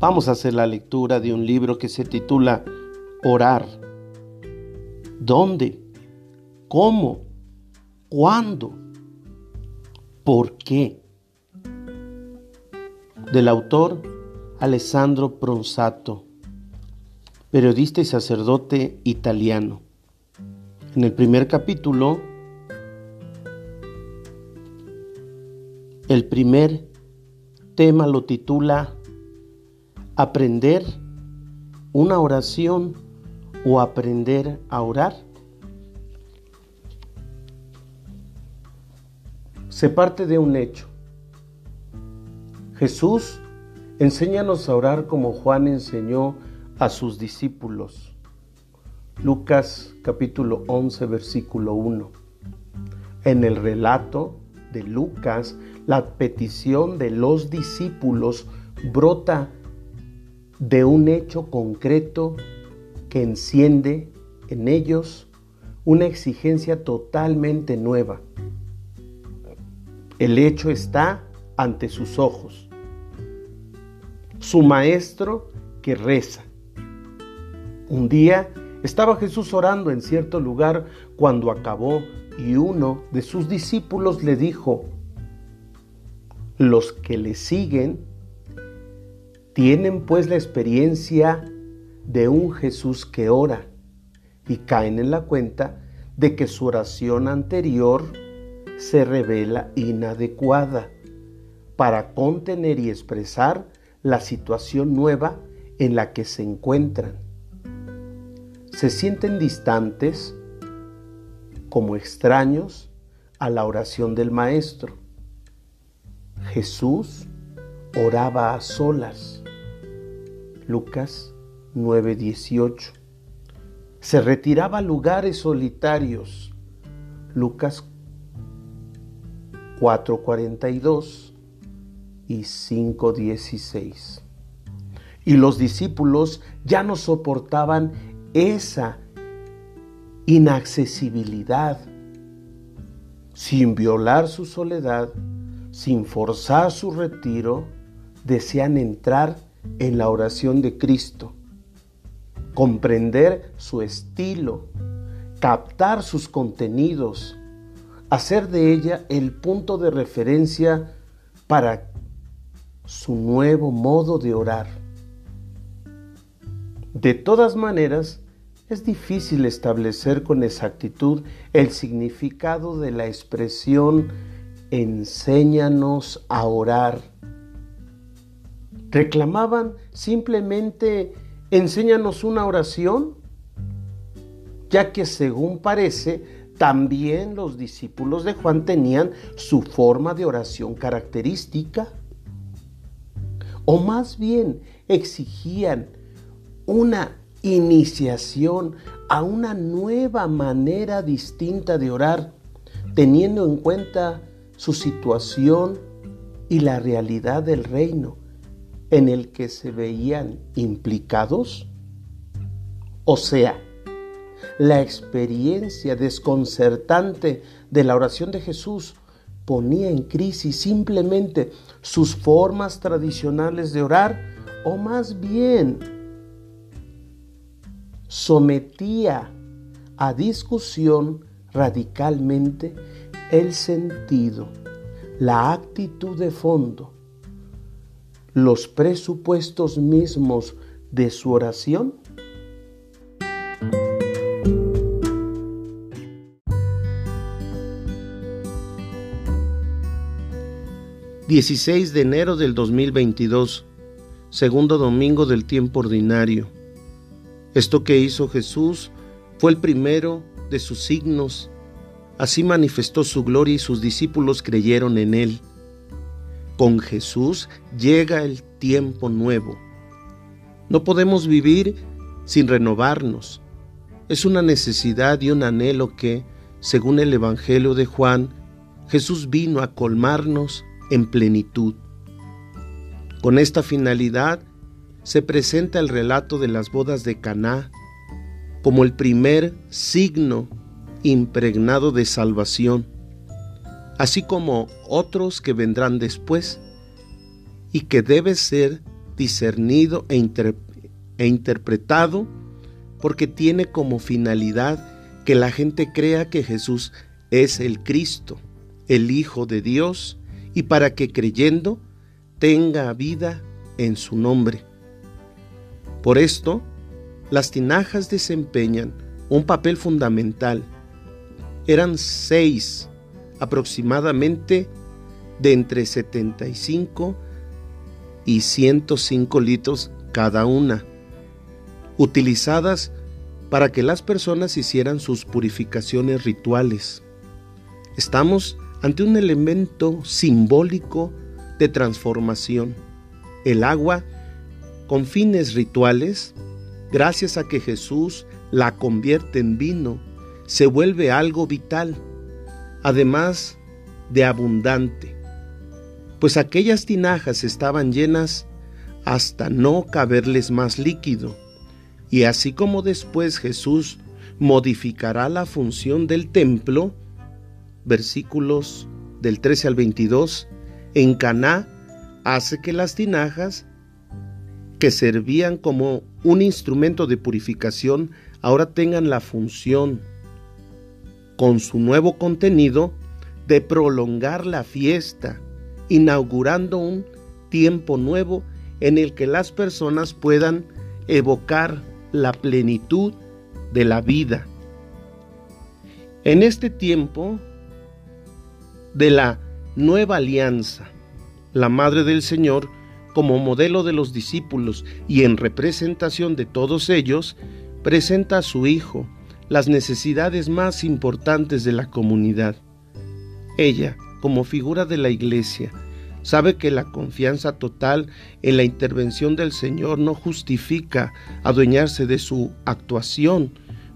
Vamos a hacer la lectura de un libro que se titula Orar. ¿Dónde? ¿Cómo? ¿Cuándo? ¿Por qué? Del autor Alessandro Pronsato, periodista y sacerdote italiano. En el primer capítulo, el primer tema lo titula Aprender una oración o aprender a orar. Se parte de un hecho. Jesús, enséñanos a orar como Juan enseñó a sus discípulos. Lucas capítulo 11 versículo 1. En el relato de Lucas, la petición de los discípulos brota de un hecho concreto que enciende en ellos una exigencia totalmente nueva. El hecho está ante sus ojos. Su maestro que reza. Un día estaba Jesús orando en cierto lugar cuando acabó y uno de sus discípulos le dijo, los que le siguen tienen pues la experiencia de un Jesús que ora y caen en la cuenta de que su oración anterior se revela inadecuada para contener y expresar la situación nueva en la que se encuentran. Se sienten distantes como extraños a la oración del Maestro. Jesús oraba a solas Lucas 9:18. Se retiraba a lugares solitarios. Lucas 4:42 y 5:16. Y los discípulos ya no soportaban esa inaccesibilidad. Sin violar su soledad, sin forzar su retiro, desean entrar en la oración de Cristo, comprender su estilo, captar sus contenidos, hacer de ella el punto de referencia para su nuevo modo de orar. De todas maneras, es difícil establecer con exactitud el significado de la expresión enséñanos a orar reclamaban simplemente enséñanos una oración, ya que según parece, también los discípulos de Juan tenían su forma de oración característica. O más bien exigían una iniciación a una nueva manera distinta de orar, teniendo en cuenta su situación y la realidad del reino en el que se veían implicados? O sea, la experiencia desconcertante de la oración de Jesús ponía en crisis simplemente sus formas tradicionales de orar o más bien sometía a discusión radicalmente el sentido, la actitud de fondo los presupuestos mismos de su oración? ...16 de enero del 2022... ...segundo domingo del tiempo ordinario... ...esto que hizo Jesús... ...fue el primero de sus signos... ...así manifestó su gloria y sus discípulos creyeron en él... Con Jesús llega el tiempo nuevo. No podemos vivir sin renovarnos. Es una necesidad y un anhelo que, según el Evangelio de Juan, Jesús vino a colmarnos en plenitud. Con esta finalidad se presenta el relato de las bodas de Caná como el primer signo impregnado de salvación así como otros que vendrán después y que debe ser discernido e, e interpretado porque tiene como finalidad que la gente crea que Jesús es el Cristo, el Hijo de Dios, y para que creyendo tenga vida en su nombre. Por esto, las tinajas desempeñan un papel fundamental. Eran seis aproximadamente de entre 75 y 105 litros cada una, utilizadas para que las personas hicieran sus purificaciones rituales. Estamos ante un elemento simbólico de transformación. El agua, con fines rituales, gracias a que Jesús la convierte en vino, se vuelve algo vital, además de abundante, pues aquellas tinajas estaban llenas hasta no caberles más líquido, y así como después Jesús modificará la función del templo, versículos del 13 al 22, en Caná hace que las tinajas que servían como un instrumento de purificación ahora tengan la función, con su nuevo contenido, de prolongar la fiesta, inaugurando un tiempo nuevo en el que las personas puedan evocar la plenitud de la vida. En este tiempo de la nueva alianza, la Madre del Señor como modelo de los discípulos y en representación de todos ellos, presenta a su Hijo las necesidades más importantes de la comunidad. Ella, como figura de la Iglesia, sabe que la confianza total en la intervención del Señor no justifica adueñarse de su actuación,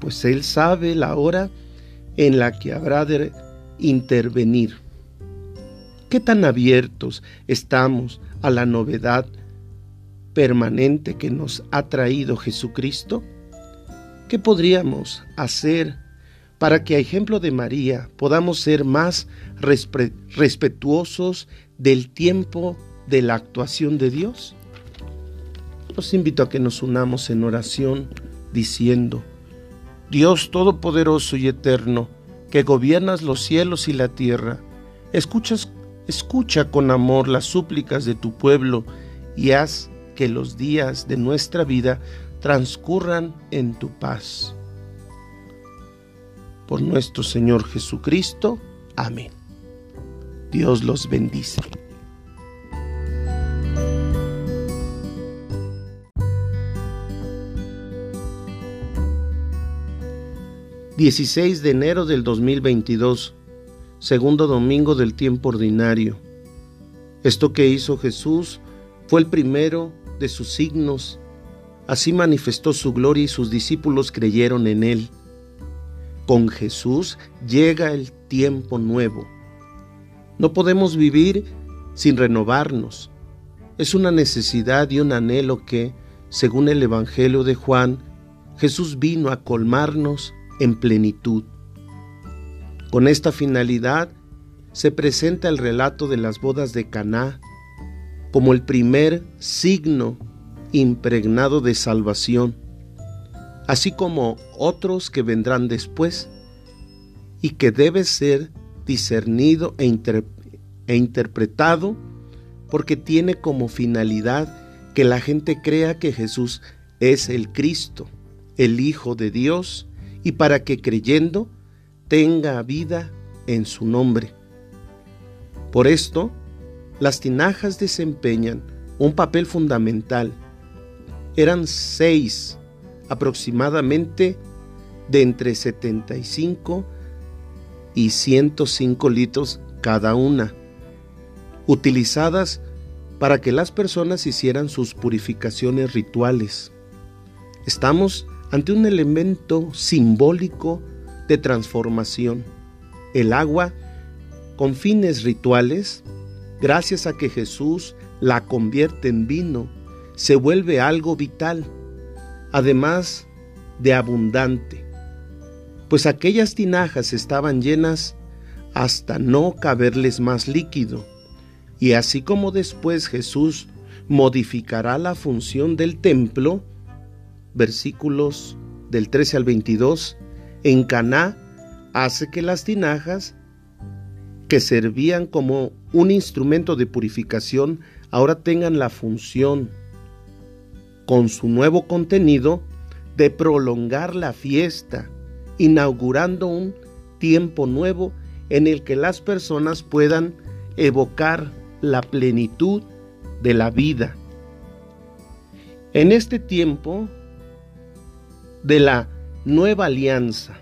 pues Él sabe la hora en la que habrá de intervenir. ¿Qué tan abiertos estamos a la novedad permanente que nos ha traído Jesucristo? ¿Qué podríamos hacer para que a ejemplo de María podamos ser más respetuosos del tiempo de la actuación de Dios? Los invito a que nos unamos en oración diciendo, Dios Todopoderoso y Eterno, que gobiernas los cielos y la tierra, escuchas Escucha con amor las súplicas de tu pueblo y haz que los días de nuestra vida transcurran en tu paz. Por nuestro Señor Jesucristo. Amén. Dios los bendice. ...16 de enero del 2022 segundo domingo del tiempo ordinario. Esto que hizo Jesús fue el primero de sus signos. Así manifestó su gloria y sus discípulos creyeron en él. Con Jesús llega el tiempo nuevo. No podemos vivir sin renovarnos. Es una necesidad y un anhelo que, según el Evangelio de Juan, Jesús vino a colmarnos en plenitud. Con esta finalidad se presenta el relato de las bodas de Caná como el primer signo impregnado de salvación, así como otros que vendrán después y que debe ser discernido e, e interpretado porque tiene como finalidad que la gente crea que Jesús es el Cristo, el Hijo de Dios, y para que creyendo tenga vida en su nombre. Por esto, las tinajas desempeñan un papel fundamental. Eran seis aproximadamente de entre 75 y 105 litros cada una, utilizadas para que las personas hicieran sus purificaciones rituales. Estamos ante un elemento simbólico de transformación. El agua, con fines rituales, gracias a que Jesús la convierte en vino, se vuelve algo vital, además de abundante, pues aquellas tinajas estaban llenas hasta no caberles más líquido, y así como después Jesús modificará la función del templo, versículos del 13 al 22, en Caná hace que las tinajas que servían como un instrumento de purificación ahora tengan la función con su nuevo contenido de prolongar la fiesta, inaugurando un tiempo nuevo en el que las personas puedan evocar la plenitud de la vida. En este tiempo de la nueva alianza,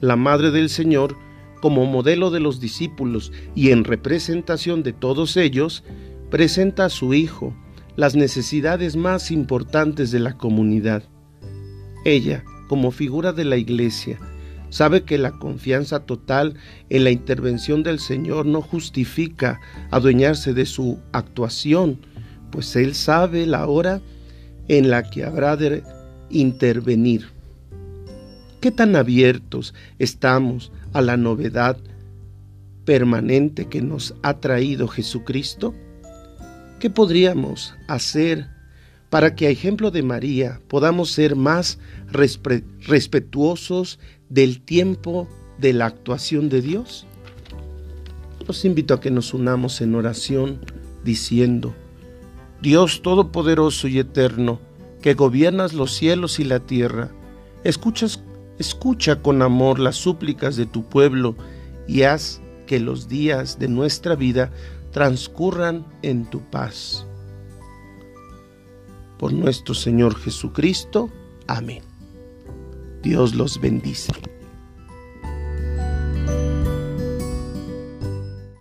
la Madre del Señor, como modelo de los discípulos y en representación de todos ellos, presenta a su Hijo las necesidades más importantes de la comunidad. Ella, como figura de la Iglesia, sabe que la confianza total en la intervención del Señor no justifica adueñarse de su actuación, pues Él sabe la hora en la que habrá de intervenir. ¿Qué tan abiertos estamos a la novedad permanente que nos ha traído Jesucristo? ¿Qué podríamos hacer para que a ejemplo de María podamos ser más respetuosos del tiempo de la actuación de Dios? Los invito a que nos unamos en oración diciendo, Dios Todopoderoso y Eterno, que gobiernas los cielos y la tierra, escucha con amor las súplicas de tu pueblo y haz que los días de nuestra vida transcurran en tu paz. Por nuestro Señor Jesucristo. Amén. Dios los bendice.